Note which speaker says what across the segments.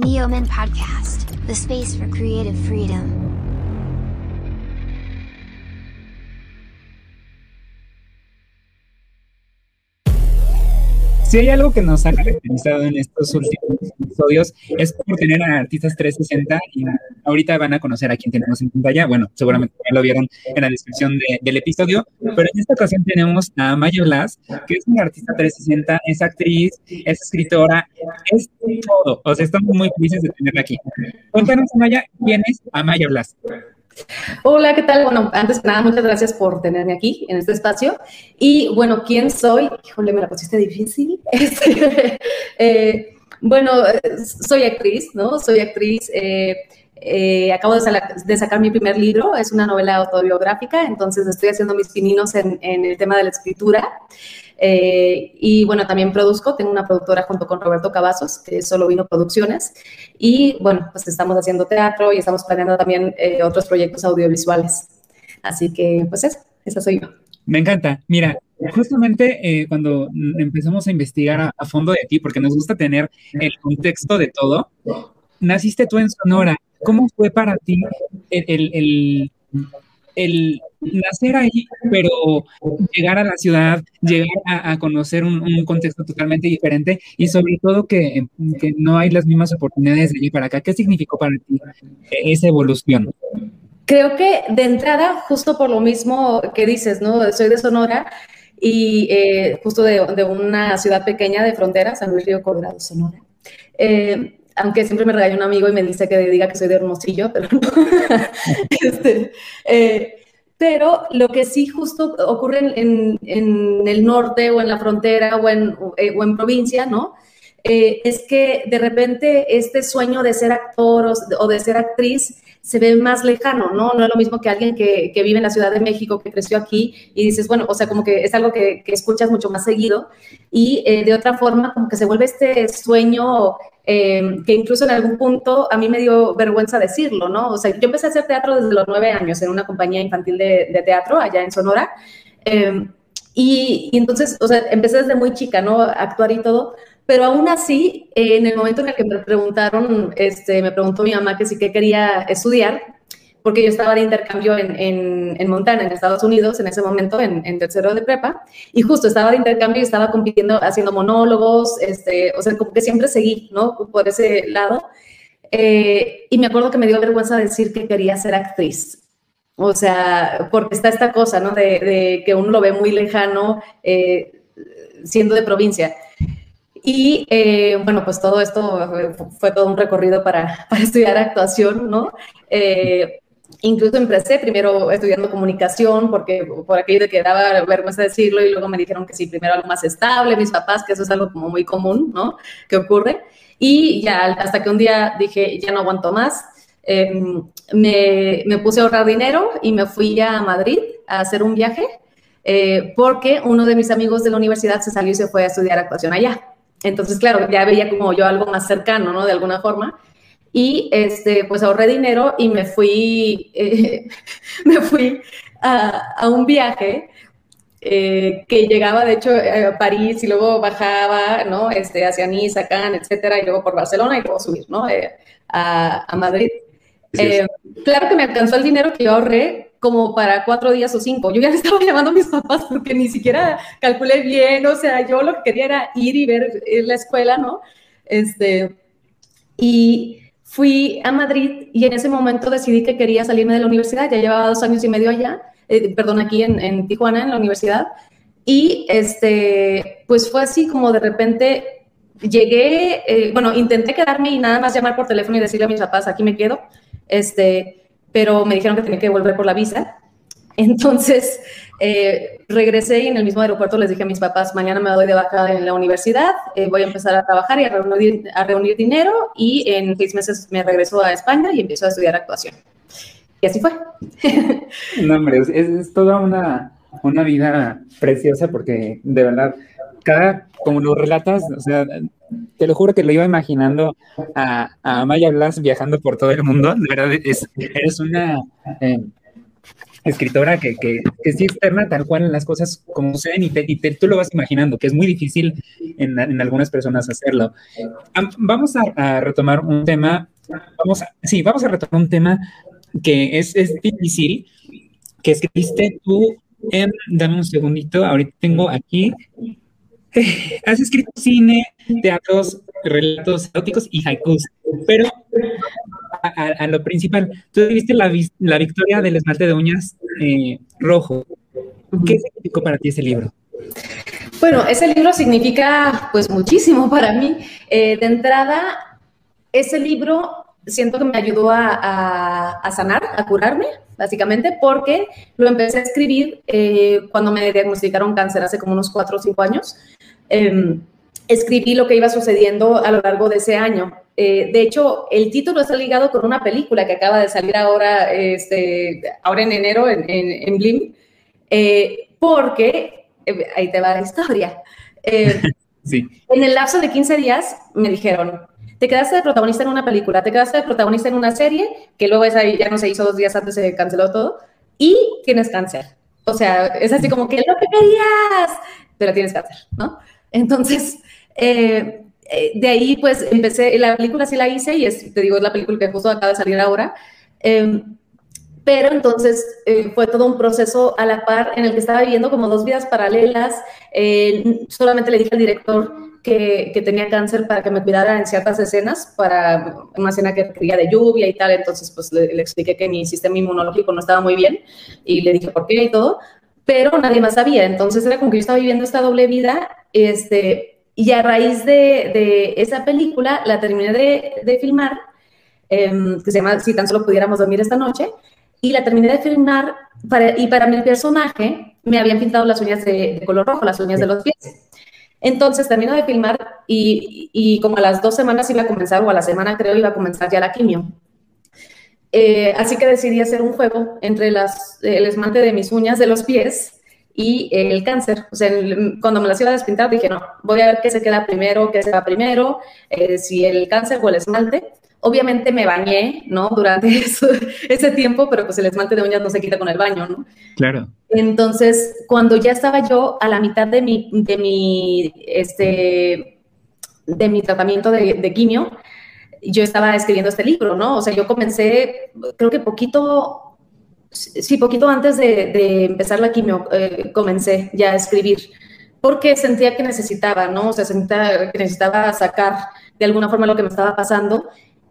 Speaker 1: Neoman Podcast, the space for creative freedom.
Speaker 2: Si hay algo que nos ha caracterizado en estos últimos episodios es por tener a artistas 360 y ahorita van a conocer a quien tenemos en pantalla. Bueno, seguramente ya lo vieron en la descripción del episodio, pero en esta ocasión tenemos a Maya Blas, que es una artista 360, es actriz, es escritora, es todo. O sea, estamos muy felices de tenerla aquí. Cuéntanos, Maya, ¿quién es Amaya Blas?
Speaker 3: Hola, ¿qué tal? Bueno, antes que nada, muchas gracias por tenerme aquí en este espacio. Y bueno, ¿quién soy? Híjole, me la pusiste difícil. Este, eh, bueno, soy actriz, ¿no? Soy actriz. Eh, eh, acabo de, sacar mi primer libro, es una novela autobiográfica, entonces estoy haciendo mis pininos en, en el tema de la escritura. Eh, y bueno, también produzco, tengo una productora junto con Roberto Cavazos, que es Solo Vino Producciones. Y bueno, pues estamos haciendo teatro y estamos planeando también eh, otros proyectos audiovisuales. Así que, pues eso, esa soy yo.
Speaker 2: Me encanta. Mira, justamente eh, cuando empezamos a investigar a, fondo de ti, porque nos gusta tener el contexto de todo, naciste tú en Sonora. ¿Cómo fue para ti el, el, el nacer ahí, pero llegar a la ciudad, llegar a, conocer un, contexto totalmente diferente y sobre todo que, no hay las mismas oportunidades de ir para acá. ¿Qué significó para ti esa evolución?
Speaker 3: Creo que de entrada, justo por lo mismo que dices, ¿no? Soy de Sonora y eh, justo de, una ciudad pequeña de frontera, San Luis Río Colorado, Sonora. Eh, aunque siempre me regaña un amigo y me dice que diga que soy de Hermosillo, pero no. este, eh, pero lo que sí justo ocurre en, el norte o en la frontera o en, eh, provincia, ¿no? Eh, es que de repente este sueño de ser actor o, de ser actriz se ve más lejano, ¿no? No es lo mismo que alguien que, vive en la Ciudad de México, que creció aquí, y dices, bueno, o sea, como que es algo que, escuchas mucho más seguido, y eh, de otra forma, como que se vuelve este sueño Em, que incluso en algún punto a mí me dio vergüenza decirlo, ¿no? O sea, yo empecé a hacer teatro desde los nueve años en una compañía infantil de, teatro allá en Sonora. Em, y, entonces, o sea, empecé desde muy chica, ¿no? A actuar y todo. Pero aún así, en el momento en el que me preguntaron, este, me preguntó mi mamá que sí que quería estudiar, porque yo estaba de intercambio en, en, en, Montana, en Estados Unidos, en ese momento, en, en, tercero de prepa, y justo estaba de intercambio y estaba compitiendo, haciendo monólogos, este, o sea, como que siempre seguí, ¿no? Por ese lado. Eh, y me acuerdo que me dio vergüenza decir que quería ser actriz. O sea, porque está esta cosa, ¿no? De, de que uno lo ve muy lejano eh, siendo de provincia. Y eh, bueno, pues todo esto fue, todo un recorrido para, para estudiar actuación, ¿no? Eh, Incluso empecé primero estudiando comunicación, porque por aquello de que daba vergüenza decirlo, y luego me dijeron que sí, primero algo más estable, mis papás, que eso es algo como muy común, ¿no? Que ocurre. Y ya hasta que un día dije, ya no aguanto más, em, me, me, puse a ahorrar dinero y me fui a Madrid a hacer un viaje, eh, porque uno de mis amigos de la universidad se salió y se fue a estudiar actuación allá. Entonces, claro, ya veía como yo algo más cercano, ¿no? De alguna forma y este, pues ahorré dinero y me fui, eh, me fui a, un viaje eh, que llegaba de hecho a París y luego bajaba, ¿no? Este, hacia Niza, Cannes, etcétera, y luego por Barcelona y luego subir, ¿no? Eh, a, Madrid. claro que me alcanzó el dinero que yo ahorré como para cuatro días o cinco. Yo ya le estaba llamando a mis papás porque ni siquiera calculé bien, o sea, yo lo que quería era ir y ver la escuela, ¿no? Este, y fui a Madrid y en ese momento decidí que quería salirme de la universidad, ya llevaba dos años y medio allá, eh, perdón, aquí en, Tijuana, en la universidad, y este, pues fue así como de repente llegué, eh, bueno, intenté quedarme y nada más llamar por teléfono y decirle a mis papás, aquí me quedo, este, pero me dijeron que tenía que volver por la visa. Entonces, eh, regresé y en el mismo aeropuerto les dije a mis papás, mañana me doy de baja en la universidad, eh, voy a empezar a trabajar y a reunir, a reunir dinero y en seis meses me regreso a España y empiezo a estudiar actuación. Y así fue.
Speaker 2: No, hombre, es, toda una, una vida preciosa porque de verdad, cada, como lo relatas, o sea, te lo juro que lo iba imaginando a, a Maya Blas viajando por todo el mundo, de verdad, es, eres una... Eh, escritora que, que, que sí externa tal cual las cosas como suceden y, te, y te, tú lo vas imaginando, que es muy difícil en, en algunas personas hacerlo. vamos a, retomar un tema, vamos a, sí, vamos a retomar un tema que es, es difícil, que escribiste tú en, dame un segundito, ahorita tengo aquí, has escrito cine, teatros, relatos eróticos y haikus, pero a, a, a lo principal, tú viste la, la, victoria del esmalte de uñas eh, rojo. ¿Qué significó para ti ese libro?
Speaker 3: Bueno, ese libro significa pues muchísimo para mí. Eh, de entrada, ese libro siento que me ayudó a, a, a, sanar, a curarme, básicamente, porque lo empecé a escribir eh, cuando me diagnosticaron cáncer hace como unos cuatro o cinco años. Eh, escribí lo que iba sucediendo a lo largo de ese año. Eh, de hecho, el título está ligado con una película que acaba de salir ahora, este, ahora en enero en, en, en Blim, eh, porque, eh, ahí te va la historia.
Speaker 2: sí.
Speaker 3: En el lapso de 15 días me dijeron, te quedaste de protagonista en una película, te quedaste de protagonista en una serie, que luego esa ya no se hizo dos días antes, se canceló todo, y tienes cáncer. O sea, es así como que lo que querías, pero tienes cáncer, ¿no? Entonces, eh, de ahí pues empecé, la película sí la hice y es, te digo, es la película que justo acaba de salir ahora. Eh, pero entonces eh, fue todo un proceso a la par en el que estaba viviendo como dos vidas paralelas. Eh, solamente le dije al director que, que, tenía cáncer para que me cuidara en ciertas escenas, para una escena que requería de lluvia y tal. Entonces, pues le, le, expliqué que mi sistema inmunológico no estaba muy bien y le dije por qué y todo, pero nadie más sabía. Entonces era como que yo estaba viviendo esta doble vida. Este, y a raíz de, de esa película la terminé de, de filmar, eh, que se llama Si tan solo pudiéramos dormir esta noche, y la terminé de filmar para, y para mi personaje me habían pintado las uñas de, color rojo, las uñas de los pies. Entonces termino de filmar y, y, como a las dos semanas iba a comenzar, o a la semana creo, iba a comenzar ya la quimio. Eh, así que decidí hacer un juego entre el esmalte de mis uñas de los pies y el cáncer. O sea, cuando me las iba a despintar dije, no, voy a ver qué se queda primero, qué se va primero, eh, si el cáncer o el esmalte. Obviamente me bañé, ¿no? Durante eso, ese tiempo, pero pues el esmalte de uñas no se quita con el baño, ¿no?
Speaker 2: Claro.
Speaker 3: Entonces, cuando ya estaba yo a la mitad de mi, de mi, este, de mi tratamiento de, de quimio, yo estaba escribiendo este libro, ¿no? O sea, yo comencé, creo que poquito, sí, poquito antes de, empezar la quimio, eh, comencé ya a escribir, porque sentía que necesitaba, ¿no? O sea, sentía que necesitaba sacar de alguna forma lo que me estaba pasando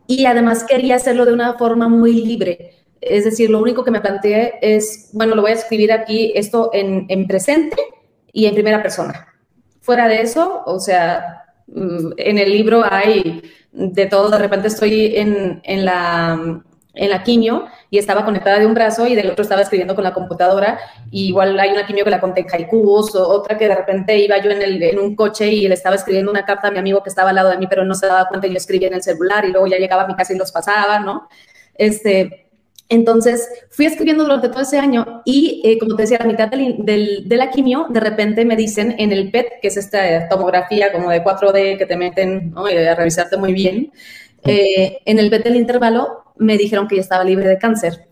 Speaker 3: y además quería hacerlo de una forma muy libre. Es decir, lo único que me planteé es, bueno, lo voy a escribir aquí esto en, en presente y en primera persona. Fuera de eso, o sea, mm, en el libro hay de todo, de repente estoy en, en, la, en la quimio y estaba conectada de un brazo y del otro estaba escribiendo con la computadora. Y igual hay una quimio que la conté en haikus, o otra que de repente iba yo en, el, en un coche y le estaba escribiendo una carta a mi amigo que estaba al lado de mí, pero no se daba cuenta, yo escribía en el celular y luego ya llegaba a mi casa y los pasaba, ¿no? Este, entonces, fui escribiendo durante todo ese año y, eh, como te decía, a la mitad del, del, de la quimio, de repente me dicen en el PET, que es esta tomografía como de 4D que te meten ¿no? y a revisarte muy bien, eh, en el PET del intervalo me dijeron que ya estaba libre de cáncer.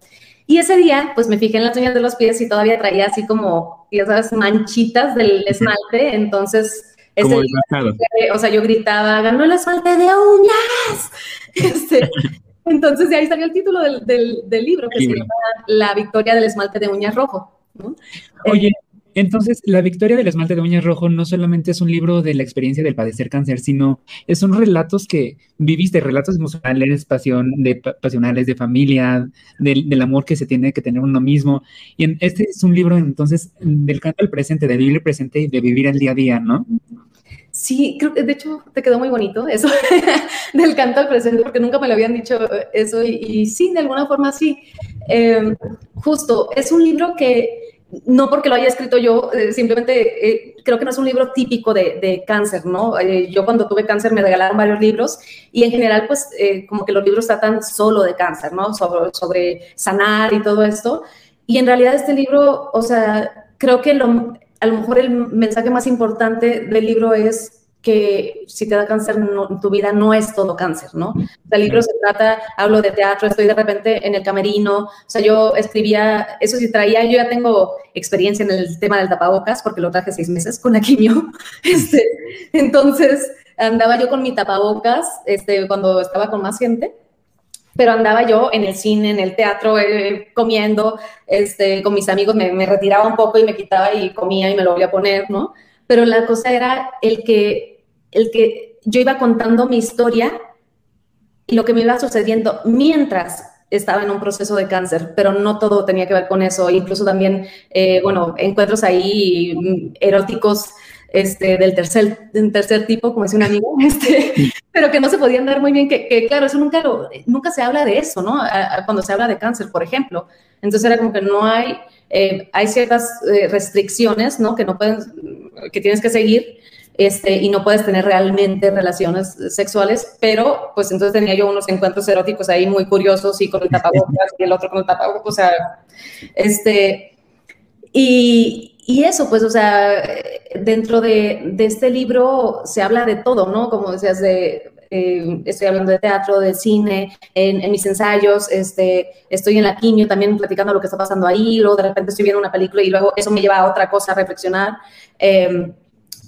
Speaker 3: Y ese día, pues me fijé en las uñas de los pies y todavía traía así como, ya sabes, manchitas del esmalte. Entonces, ese día, o sea, yo gritaba, ganó el esmalte de uñas. Este, entonces, de ahí salió el título del, del, del libro, que se llama La victoria del esmalte de uñas rojo. ¿no?
Speaker 2: Oye, eh, entonces, La victoria del esmalte de uñas rojo no solamente es un libro de la experiencia del padecer cáncer, sino son relatos que viviste, relatos emocionales, pasión, de, pasionales, de familia, del, amor que se tiene que tener uno mismo. Y este es un libro, entonces, del canto al presente, de vivir el presente y de vivir el día a día, ¿no?
Speaker 3: Sí, creo que de hecho te quedó muy bonito eso del canto al presente, porque nunca me lo habían dicho eso y, sí, de alguna forma sí. Eh, justo, es un libro que no porque lo haya escrito yo, eh, simplemente eh, creo que no es un libro típico de, de cáncer, ¿no? Eh, yo cuando tuve cáncer me regalaron varios libros y en general, pues, como que los libros tratan solo de cáncer, ¿no? Sobre, sobre, sanar y todo esto. Y en realidad este libro, o sea, creo que a lo mejor el mensaje más importante del libro es que si te da cáncer, tu vida no es todo cáncer, ¿no? El libro se trata, hablo de teatro, estoy de repente en el camerino, o sea, yo escribía, eso sí traía, yo ya tengo experiencia en el tema del tapabocas, porque lo traje seis meses con la quimio, este, entonces andaba yo con mi tapabocas, este, cuando estaba con más gente, pero andaba yo en el cine, en el teatro, eh, comiendo, este, con mis amigos, me, me retiraba un poco y me quitaba y comía y me lo volvía a poner, ¿no? Pero la cosa era el que el que yo iba contando mi historia y lo que me iba sucediendo mientras estaba en un proceso de cáncer, pero no todo tenía que ver con eso, incluso también, eh, bueno, encuentros ahí mm, eróticos este, del tercer, del tercer tipo, como decía un amigo, este, pero que no se podían dar muy bien, que, claro, eso nunca, nunca se habla de eso, ¿no? cuando se habla de cáncer, por ejemplo. Entonces era como que no hay, eh, hay ciertas eh, restricciones, ¿no? Que no pueden, que tienes que seguir, este, y no puedes tener realmente relaciones sexuales, pero pues entonces tenía yo unos encuentros eróticos ahí muy curiosos y con el tapabocas y el otro con el tapabocas, o sea, este, y, y eso, pues, o sea, dentro de, de, este libro se habla de todo, ¿no? Como decías, de, eh, estoy hablando de teatro, de cine, en, en, mis ensayos, este, estoy en la quimio también platicando lo que está pasando ahí, luego de repente estoy viendo una película y luego eso me lleva a otra cosa, a reflexionar. Eh,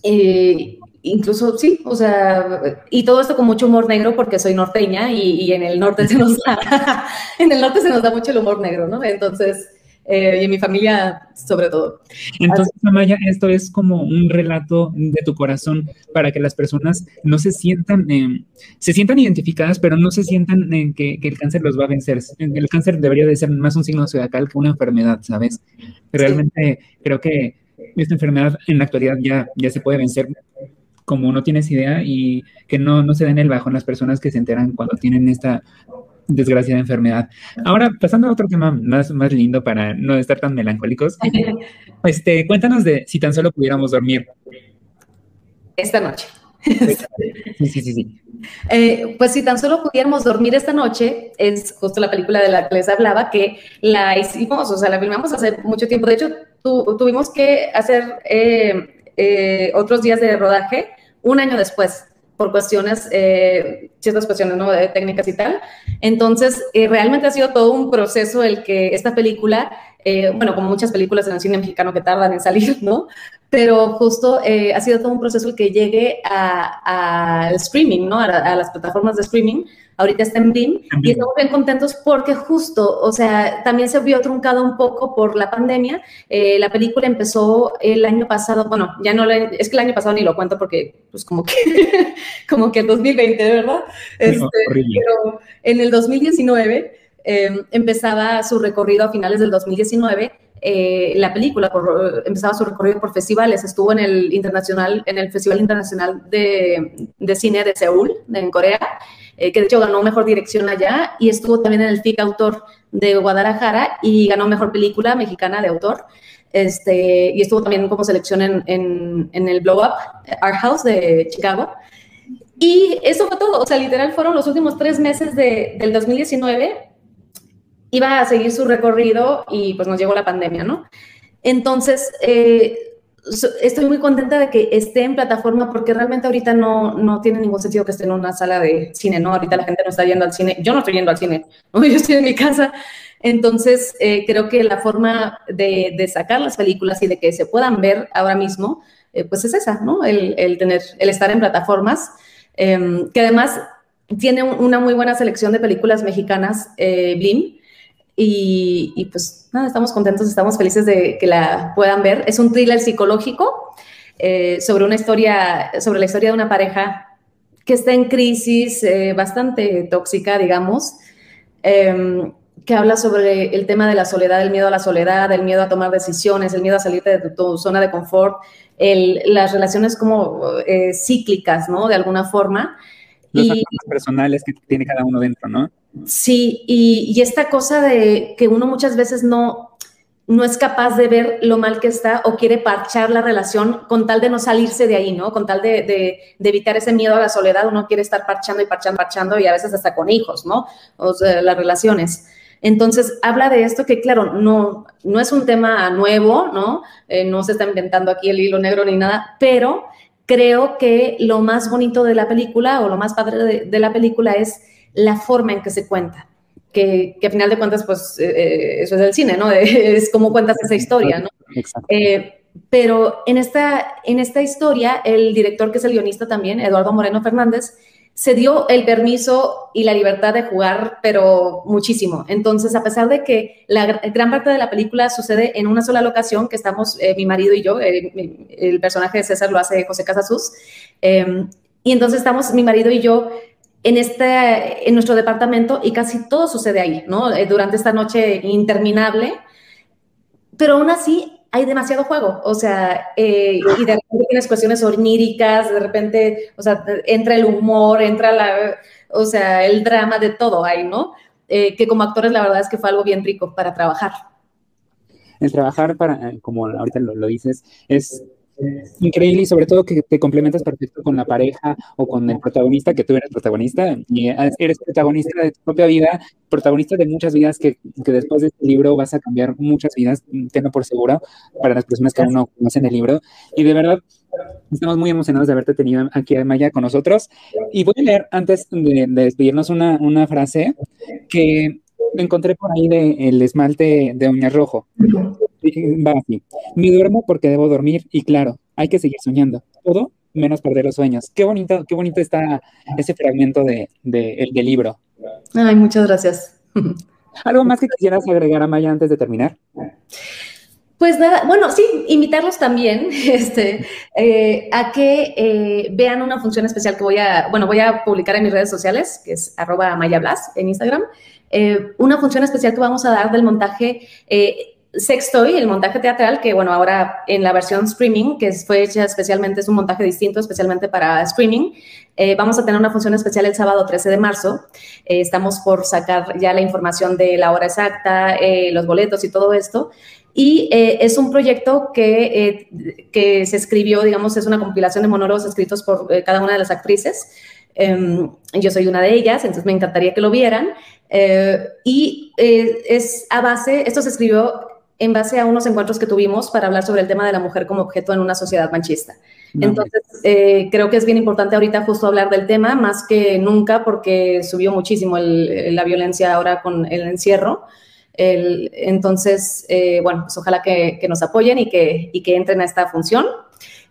Speaker 3: eh, incluso sí, o sea, y todo esto con mucho humor negro porque soy norteña y, en el norte se nos da, en el norte se nos da mucho el humor negro, ¿no? Entonces, eh, y en mi familia sobre todo.
Speaker 2: Entonces, Amaya, esto es como un relato de tu corazón para que las personas no se sientan, eh, se sientan identificadas, pero no se sientan en que, que, el cáncer los va a vencer. El cáncer debería de ser más un signo zodiacal que una enfermedad, ¿sabes? Realmente creo que esta enfermedad en la actualidad ya, ya se puede vencer como no tienes idea y que no, no se den el bajo en las personas que se enteran cuando tienen esta desgraciada enfermedad. Ahora, pasando a otro tema más, más lindo para no estar tan melancólicos, este, cuéntanos de si tan solo pudiéramos dormir.
Speaker 3: Esta noche.
Speaker 2: Sí, sí, sí, sí.
Speaker 3: Eh, pues si tan solo pudiéramos dormir esta noche, es justo la película de la que les hablaba, que la hicimos, o sea, la filmamos hace mucho tiempo. De hecho, tuvimos que hacer eh, eh, otros días de rodaje un año después por cuestiones, eh, ciertas cuestiones ¿no? de técnicas y tal. Entonces, realmente ha sido todo un proceso el que esta película, bueno, como muchas películas en el cine mexicano que tardan en salir, ¿no? Pero justo ha sido todo un proceso el que llegue al streaming, ¿no? a, las plataformas de streaming, ahorita está en BIM y estamos bien contentos porque justo, o sea, también se vio truncado un poco por la pandemia. Eh, la película empezó el año pasado, bueno, ya no, le, es que el año pasado ni lo cuento porque pues como que, como que el 2020, ¿verdad? Este, pero en el 2019 em, empezaba su recorrido a finales del 2019 eh, la película por, empezaba su recorrido por festivales. Estuvo en el internacional, en el Festival Internacional de, de Cine de Seúl, en Corea, eh, que de hecho ganó mejor dirección allá, y estuvo también en el FIC Autor de Guadalajara y ganó mejor película mexicana de autor. Este, y estuvo también como selección en, en, el Blow Up Art House de Chicago. Y eso fue todo, o sea, literal fueron los últimos tres meses de, del 2019. Iba a seguir su recorrido y pues nos llegó la pandemia, ¿no? Entonces, eh, estoy muy contenta de que esté en plataforma porque realmente ahorita no, no tiene ningún sentido que esté en una sala de cine, ¿no? Ahorita la gente no está yendo al cine, yo no estoy yendo al cine, yo estoy en mi casa. Entonces, eh, creo que la forma de, de, sacar las películas y de que se puedan ver ahora mismo, eh, pues es esa, ¿no? El, el, tener, el estar en plataformas, eh, que además tiene una muy buena selección de películas mexicanas, eh, Y, pues nada, estamos contentos, estamos felices de que la puedan ver. Es un thriller psicológico eh, sobre una historia, sobre la historia de una pareja que está en crisis eh, bastante tóxica, digamos, em, que habla sobre el tema de la soledad, el miedo a la soledad, el miedo a tomar decisiones, el miedo a salirte de tu, zona de confort, las relaciones como eh, cíclicas, ¿no? De alguna forma.
Speaker 2: Los y, personales que tiene cada uno dentro, ¿no?
Speaker 3: Sí, y, esta cosa de que uno muchas veces no, no es capaz de ver lo mal que está o quiere parchar la relación con tal de no salirse de ahí, ¿no? Con tal de, evitar ese miedo a la soledad, uno quiere estar parchando y parchando, parchando y a veces hasta con hijos, ¿no? O sea, las relaciones. Entonces, habla de esto que, claro, no, no es un tema nuevo, ¿no? Eh, no se está inventando aquí el hilo negro ni nada, pero creo que lo más bonito de la película o lo más padre de, la película es la forma en que se cuenta. Que, que a final de cuentas, pues eh, eh, eso es el cine, ¿no? Es como cuentas esa historia, ¿no? Exacto. Eh, pero en esta, en esta historia, el director, que es el guionista también, Eduardo Moreno Fernández, se dio el permiso y la libertad de jugar, pero muchísimo. Entonces, a pesar de que la gran parte de la película sucede en una sola locación, que estamos eh, mi marido y yo, eh, el personaje de César lo hace José Casasus, y entonces estamos mi marido y yo en, este, en nuestro departamento y casi todo sucede ahí, ¿no? Eh, durante esta noche interminable, pero aún así hay demasiado juego, o sea, eh, y de repente tienes cuestiones oníricas, de repente, o sea, entra el humor, entra la, o sea, el drama de todo ahí, ¿no? Eh, que como actores la verdad es que fue algo bien rico para trabajar.
Speaker 2: El trabajar para, como ahorita lo dices, es increíble y sobre todo que te complementas perfecto con la pareja o con el protagonista, que tú eres protagonista y eres protagonista de tu propia vida, protagonista de muchas vidas que, que después de este libro vas a cambiar muchas vidas, tengo por seguro, para las personas que aún no conocen el libro. Y de verdad, estamos muy emocionados de haberte tenido aquí Maya con nosotros. Y voy a leer, antes de, despedirnos, una, una frase que encontré por ahí de el esmalte de uñas rojo. Va así. Me duermo porque debo dormir y claro, hay que seguir soñando. Todo menos perder los sueños. Qué bonito, qué bonito está ese fragmento de, de, del libro.
Speaker 3: Ay, muchas gracias.
Speaker 2: ¿Algo más que quisieras agregar a Maya antes de terminar?
Speaker 3: Pues nada, bueno, sí, invitarlos también este, eh, a que eh, vean una función especial que voy a, bueno, voy a publicar en mis redes sociales, que es arroba mayablas en Instagram, eh, una función especial que vamos a dar del montaje Sextoy, el montaje teatral, que bueno, ahora en la versión streaming, que fue hecha especialmente, es un montaje distinto, especialmente para streaming. Eh, vamos a tener una función especial el sábado 13 de marzo. Eh, estamos por sacar ya la información de la hora exacta, eh, los boletos y todo esto. Y es un proyecto que, que se escribió, digamos, es una compilación de monólogos escritos por cada una de las actrices. Em, yo soy una de ellas, entonces me encantaría que lo vieran. y es a base, esto se escribió en base a unos encuentros que tuvimos para hablar sobre el tema de la mujer como objeto en una sociedad machista. Entonces, eh, creo que es bien importante ahorita justo hablar del tema, más que nunca, porque subió muchísimo la violencia ahora con el encierro. entonces, eh, bueno, pues ojalá que, nos apoyen y que, y que entren a esta función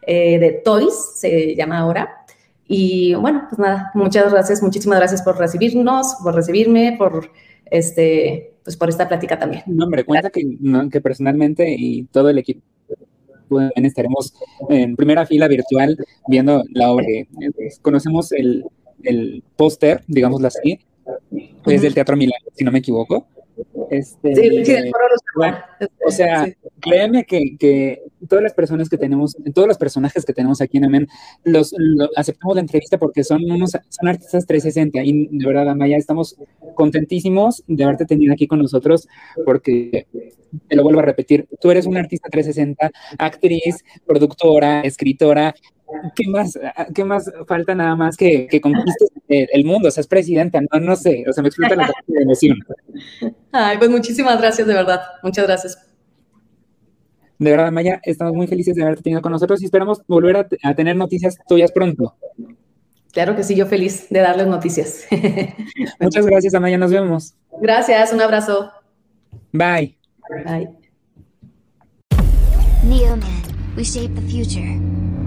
Speaker 3: eh, de Toys, se llama ahora. Y bueno, pues nada, muchas gracias, muchísimas gracias por recibirnos, por recibirme, por este, pues por esta plática también.
Speaker 2: No, hombre, cuenta que, que personalmente y todo el equipo estaremos en primera fila virtual viendo la obra. Pues, conocemos el, el póster, digámoslo así, es del Teatro Milán, si no me equivoco. Este, sí, sí, o sea, créeme que, que, todas las personas que tenemos, todos los personajes que tenemos aquí en Amen, los, aceptamos la entrevista porque son unos, son artistas 360 y de verdad, Amaya, estamos contentísimos de haberte tenido aquí con nosotros porque te lo vuelvo a repetir, tú eres una artista 360, actriz, productora, escritora, ¿qué más, qué más falta nada más que, que conquistes el, mundo? O sea, es presidenta, no, no sé, o sea, me explota la emoción.
Speaker 3: Ay, pues muchísimas gracias, de verdad, muchas gracias.
Speaker 2: De verdad, Maya, estamos muy felices de haberte tenido con nosotros y esperamos volver a, tener noticias tuyas pronto.
Speaker 3: Claro que sí, yo feliz de darles noticias.
Speaker 2: Muchas gracias, Amaya, nos vemos.
Speaker 3: Gracias, un abrazo.
Speaker 2: Bye.
Speaker 3: Bye.
Speaker 1: Neoman, we shape the future.